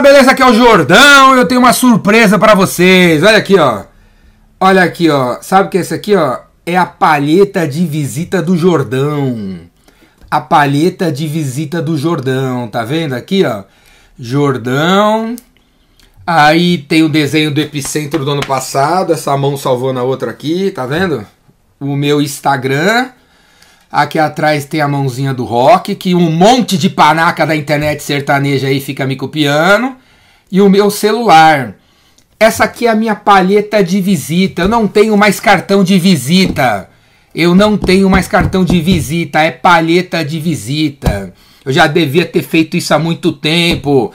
beleza? Aqui é o Jordão. Eu tenho uma surpresa para vocês. Olha aqui, ó. Olha aqui, ó. Sabe o que é isso aqui, ó? É a palheta de visita do Jordão. A palheta de visita do Jordão. Tá vendo aqui, ó? Jordão. Aí tem o desenho do epicentro do ano passado. Essa mão salvou na outra aqui, tá vendo? O meu Instagram. Aqui atrás tem a mãozinha do rock, que um monte de panaca da internet sertaneja aí fica me copiando. E o meu celular. Essa aqui é a minha palheta de visita. Eu não tenho mais cartão de visita. Eu não tenho mais cartão de visita. É palheta de visita. Eu já devia ter feito isso há muito tempo.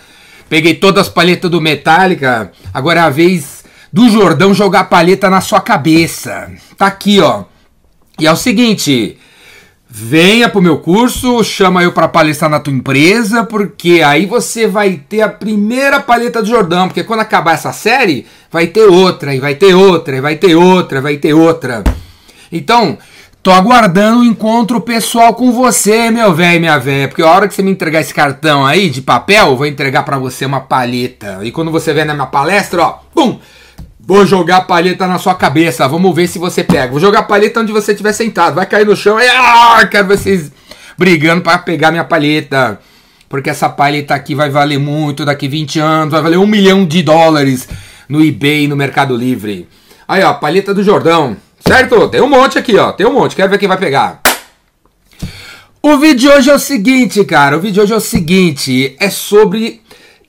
Peguei todas as palhetas do Metallica. Agora é a vez do Jordão jogar palheta na sua cabeça. Tá aqui, ó. E é o seguinte. Venha pro meu curso, chama eu para palestrar na tua empresa, porque aí você vai ter a primeira palheta do Jordão, porque quando acabar essa série, vai ter outra, e vai ter outra, e vai ter outra, vai ter outra. Então, tô aguardando um encontro pessoal com você, meu velho minha velha, porque a hora que você me entregar esse cartão aí de papel, eu vou entregar para você uma palheta. E quando você vier na minha palestra, ó, pum, Vou jogar a palheta na sua cabeça. Vamos ver se você pega. Vou jogar a palheta onde você estiver sentado. Vai cair no chão. Ah, quero vocês brigando para pegar minha palheta. Porque essa palheta aqui vai valer muito daqui 20 anos. Vai valer um milhão de dólares no eBay, no Mercado Livre. Aí, ó, palheta do Jordão. Certo? Tem um monte aqui, ó. Tem um monte. Quero ver quem vai pegar. O vídeo de hoje é o seguinte, cara. O vídeo de hoje é o seguinte. É sobre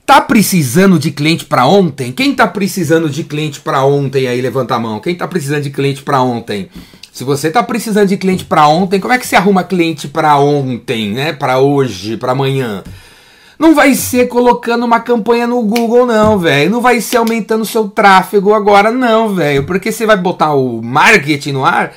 Tá precisando de cliente para ontem? Quem tá precisando de cliente para ontem aí levanta a mão. Quem tá precisando de cliente para ontem? Se você tá precisando de cliente para ontem, como é que você arruma cliente para ontem, né? Para hoje, para amanhã? Não vai ser colocando uma campanha no Google não, velho. Não vai ser aumentando seu tráfego agora não, velho, porque você vai botar o marketing no ar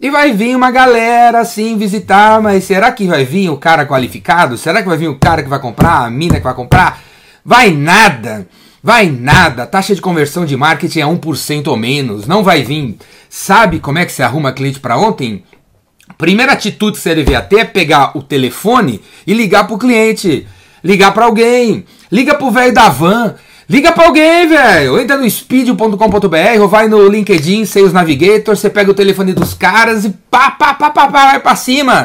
e vai vir uma galera assim visitar, mas será que vai vir o cara qualificado? Será que vai vir o cara que vai comprar, a mina que vai comprar? Vai nada! Vai nada! Taxa de conversão de marketing é 1% ou menos, não vai vir. Sabe como é que se arruma cliente para ontem? Primeira atitude que você deveria ter é pegar o telefone e ligar pro cliente. Ligar para alguém. Liga pro velho da van. Liga para alguém, velho. Entra no speed.com.br ou vai no LinkedIn, Sales Navigator, você pega o telefone dos caras e pá, pá, pá, pá, pá vai pra cima.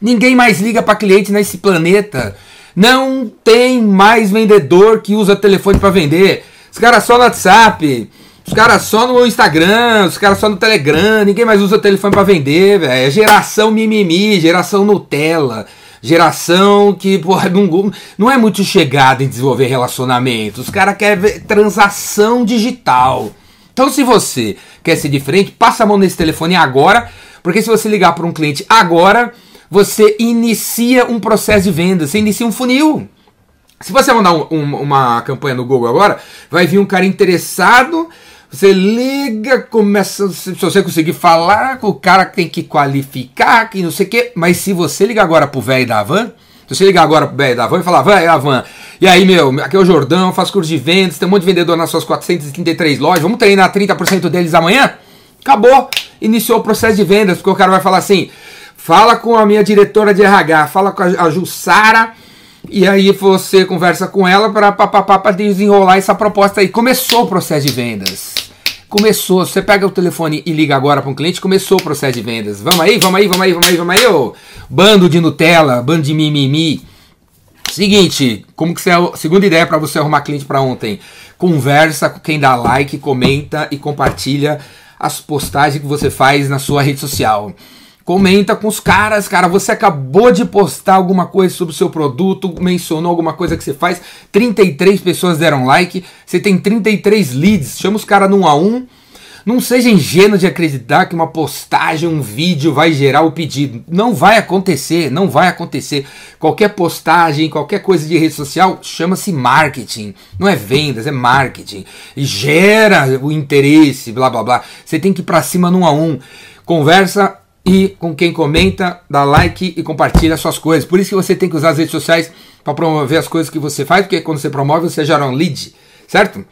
Ninguém mais liga para cliente nesse planeta. Não tem mais vendedor que usa telefone para vender. Os caras só no WhatsApp, os caras só no Instagram, os caras só no Telegram, ninguém mais usa telefone para vender, velho. É geração mimimi, geração Nutella. Geração que porra, não, não é muito chegada em desenvolver relacionamento. Os caras querem transação digital. Então, se você quer ser diferente, passa a mão nesse telefone agora, porque se você ligar para um cliente agora, você inicia um processo de venda, você inicia um funil. Se você mandar um, um, uma campanha no Google agora, vai vir um cara interessado. Você liga, começa. Se você conseguir falar, o cara tem que qualificar, que não sei o quê. Mas se você ligar agora pro velho da van, se você ligar agora pro velho da van e falar, vai, a van. E aí, meu, aqui é o Jordão, faço curso de vendas, tem um monte de vendedor nas suas 433 lojas, vamos treinar 30% deles amanhã? Acabou. Iniciou o processo de vendas, porque o cara vai falar assim: Fala com a minha diretora de RH, fala com a Jussara e aí você conversa com ela para desenrolar essa proposta aí. Começou o processo de vendas. Começou, você pega o telefone e liga agora para um cliente, começou o processo de vendas. Vamos aí, vamos aí, vamos aí, vamos aí, vamos aí, ô bando de Nutella, bando de mimimi. Seguinte, como que você, segunda ideia para você arrumar cliente para ontem? Conversa com quem dá like, comenta e compartilha as postagens que você faz na sua rede social. Comenta com os caras, cara. Você acabou de postar alguma coisa sobre o seu produto, mencionou alguma coisa que você faz. 33 pessoas deram like. Você tem 33 leads. Chama os caras num a um. Não seja ingênuo de acreditar que uma postagem, um vídeo vai gerar o pedido. Não vai acontecer, não vai acontecer. Qualquer postagem, qualquer coisa de rede social chama-se marketing. Não é vendas, é marketing. E gera o interesse, blá blá blá. Você tem que ir pra cima num a um. Conversa e com quem comenta, dá like e compartilha suas coisas. Por isso que você tem que usar as redes sociais para promover as coisas que você faz, porque quando você promove, você gera um lead, certo?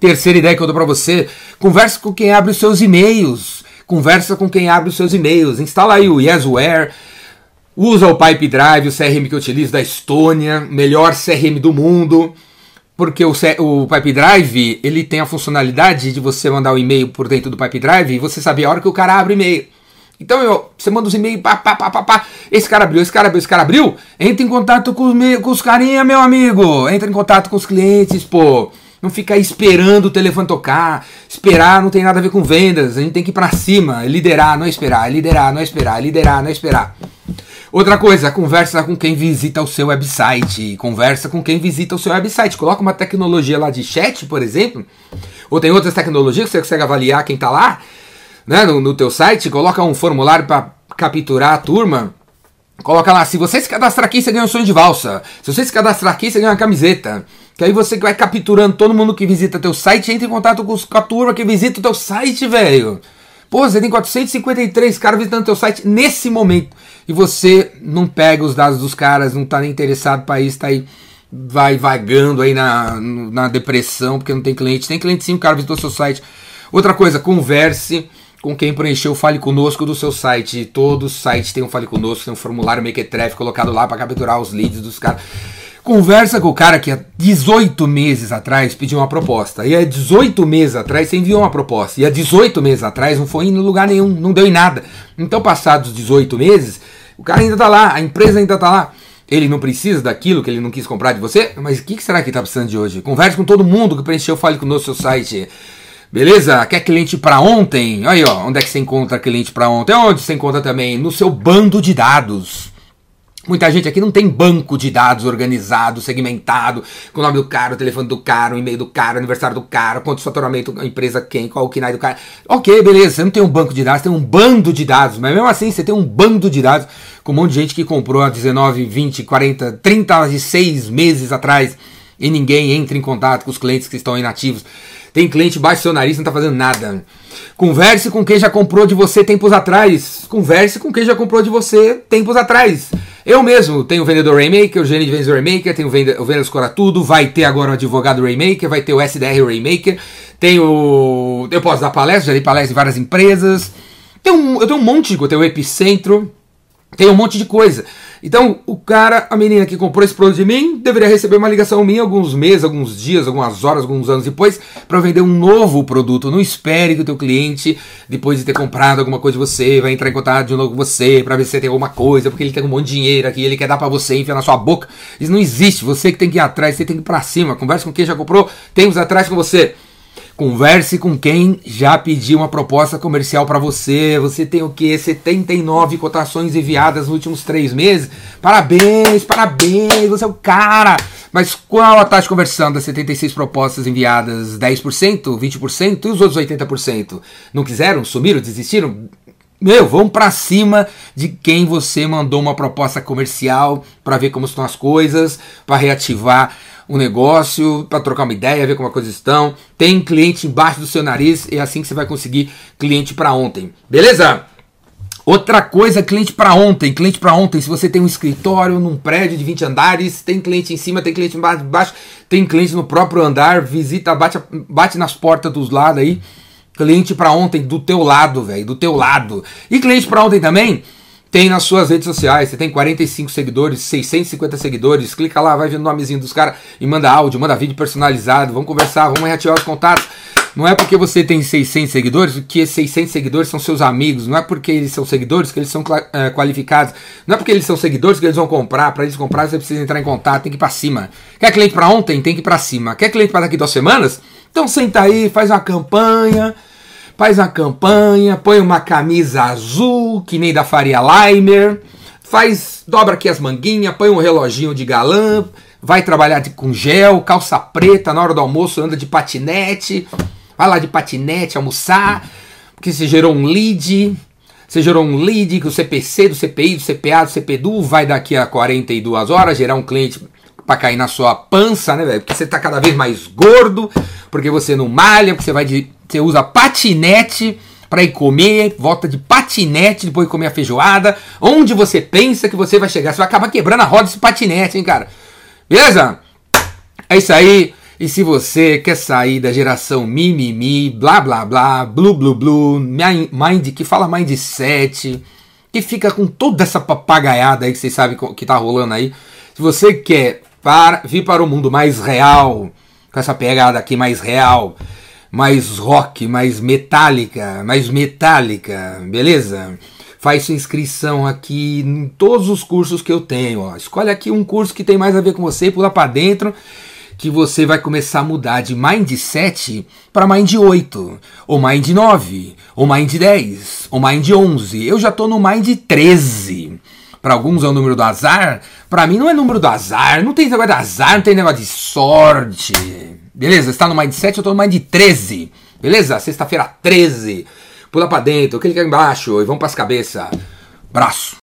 Terceira ideia que eu dou para você, converse com quem abre os seus e-mails. Conversa com quem abre os seus e-mails. Instala aí o Yesware, usa o Pipe Drive, o CRM que eu utilizo da Estônia, melhor CRM do mundo. porque o, o Pipe Drive ele tem a funcionalidade de você mandar o um e-mail por dentro do Pipe Drive e você saber a hora que o cara abre o e-mail. Então eu, você manda os e-mails, pá, pá, pá, pá, pá, esse cara abriu, esse cara abriu, esse cara abriu, entra em contato com os, com os carinha, meu amigo, entra em contato com os clientes, pô. Não fica esperando o telefone tocar. Esperar não tem nada a ver com vendas. A gente tem que ir pra cima. Liderar, não é esperar. Liderar, não é esperar. Liderar, não é esperar. Outra coisa, conversa com quem visita o seu website. Conversa com quem visita o seu website. Coloca uma tecnologia lá de chat, por exemplo. Ou tem outras tecnologias que você consegue avaliar quem tá lá né, no, no teu site. Coloca um formulário para capturar a turma. Coloca lá, se você se cadastrar aqui, você ganha um sonho de valsa. Se você se cadastrar aqui, você ganha uma camiseta. Que aí você vai capturando todo mundo que visita teu site, entra em contato com, a turma que visita o teu site, velho. Pô, você tem 453 caras visitando teu site nesse momento. E você não pega os dados dos caras, não tá nem interessado para isso, tá aí vai vagando aí na, na depressão, porque não tem cliente. Tem cliente sim, o cara visitou seu site. Outra coisa, converse com quem preencheu o Fale Conosco do seu site. Todo site tem um Fale Conosco, tem um formulário Mequetrefe colocado lá para capturar os leads dos caras. Conversa com o cara que há 18 meses atrás pediu uma proposta. E há 18 meses atrás você enviou uma proposta. E há 18 meses atrás não foi em lugar nenhum, não deu em nada. Então, passados 18 meses, o cara ainda tá lá, a empresa ainda tá lá. Ele não precisa daquilo que ele não quis comprar de você? Mas o que, que, será que ele tá precisando de hoje? Converse com todo mundo que preencheu o Fale Conosco no seu site. Beleza? Quer cliente para ontem? Aí, ó, onde é que você encontra cliente para ontem? Onde você encontra também? No seu bando de dados. Muita gente aqui não tem banco de dados organizado, segmentado, com o nome do cara, o telefone do cara, o e-mail do cara, o aniversário do cara, quanto de faturamento, a empresa quem, qual o KNAI do cara. Ok, beleza, você não tem um banco de dados, tem um bando de dados, mas mesmo assim você tem um bando de dados com um monte de gente que comprou há 19, 20, 40, 36 meses atrás e ninguém entra em contato com os clientes que estão inativos. Tem cliente baixo seu nariz, não está fazendo nada. Converse com quem já comprou de você tempos atrás. Converse com quem já comprou de você tempos atrás. Eu mesmo tenho o vendedor Rainmaker, o gerente de vendas Rainmaker, tenho o Vendas Cora Tudo, vai ter agora o advogado Rainmaker, vai ter o SDR Rainmaker, tenho. Eu posso dar palestra, já dei palestra em várias empresas. Tem um, eu tenho um monte de coisa, tenho o Epicentro, tem um monte de coisa. Então, o cara, a menina que comprou esse produto de mim, deveria receber uma ligação minha alguns meses, alguns dias, algumas horas, alguns anos depois, para vender um novo produto. Não espere que o teu cliente, depois de ter comprado alguma coisa de você, vai entrar em contato de novo com você para ver se tem alguma coisa, porque ele tem um monte de dinheiro aqui, ele quer dar para você, enfiar na sua boca. Isso não existe. Você que tem que ir atrás, você tem que ir para cima. Converse com quem já comprou, temos atrás com você. Converse com quem já pediu uma proposta comercial para você. Você tem o que? 79 cotações enviadas nos últimos três meses. Parabéns, parabéns, você é o cara. Mas qual a taxa de conversão das 76 propostas enviadas? 10%, 20% e os outros 80%? Não quiseram? Sumiram? Desistiram? Meu, vamos para cima de quem você mandou uma proposta comercial para ver como estão as coisas, para reativar um negócio, para trocar uma ideia, ver como as coisas estão. Tem cliente embaixo do seu nariz, é assim que você vai conseguir cliente para ontem. Beleza? Outra coisa, cliente para ontem, cliente para ontem. Se você tem um escritório num prédio de 20 andares, tem cliente em cima, tem cliente embaixo, tem cliente no próprio andar, visita, bate, bate nas portas dos lados aí. Cliente para ontem do teu lado, velho, do teu lado. E cliente para ontem também tem nas suas redes sociais, você tem 45 seguidores, 650 seguidores, clica lá, vai ver o nomezinho dos caras e manda áudio, manda vídeo personalizado, vamos conversar, vamos reativar os contatos. Não é porque você tem 600 seguidores que esses 600 seguidores são seus amigos, não é porque eles são seguidores que eles são é, qualificados, não é porque eles são seguidores que eles vão comprar, para eles comprar você precisa entrar em contato, tem que ir para cima. Quer cliente para ontem? Tem que ir para cima. Quer cliente para daqui duas semanas? Então senta aí, faz uma campanha, faz uma campanha, põe uma camisa azul, que nem da Faria Limer, faz, dobra aqui as manguinhas, põe um reloginho de galã, vai trabalhar de, com gel, calça preta, na hora do almoço anda de patinete, vai lá de patinete almoçar, porque você gerou um lead, você gerou um lead que o CPC, do CPI, do CPA, do CPDU vai daqui a 42 horas gerar um cliente para cair na sua pança, né, velho? Porque você tá cada vez mais gordo, porque você não malha, porque você vai de você usa patinete para ir comer, volta de patinete depois de comer a feijoada. Onde você pensa que você vai chegar? Você vai acabar quebrando a roda desse patinete, hein, cara? Beleza? É isso aí. E se você quer sair da geração mimimi, blá blá blá, blu blu blu, mind, que fala mindset, que fica com toda essa papagaiada aí que vocês sabem que tá rolando aí. Se você quer para, vir para o mundo mais real, com essa pegada aqui mais real, mais rock, mais metálica, mais metálica, beleza? Faz sua inscrição aqui em todos os cursos que eu tenho. Ó. Escolhe aqui um curso que tem mais a ver com você, pula para dentro que você vai começar a mudar de Mind 7 para Mind 8, ou Mind 9, ou Mind 10, ou Mind 11. Eu já estou no Mind 13. Para alguns é o número do azar, para mim não é número do azar, não tem negócio de azar, não tem negócio de sorte. Beleza? Está no Mind 7, eu estou no Mind 13. Beleza? Sexta-feira 13. Pula para dentro, clica embaixo e vamos para as cabeças. Braço.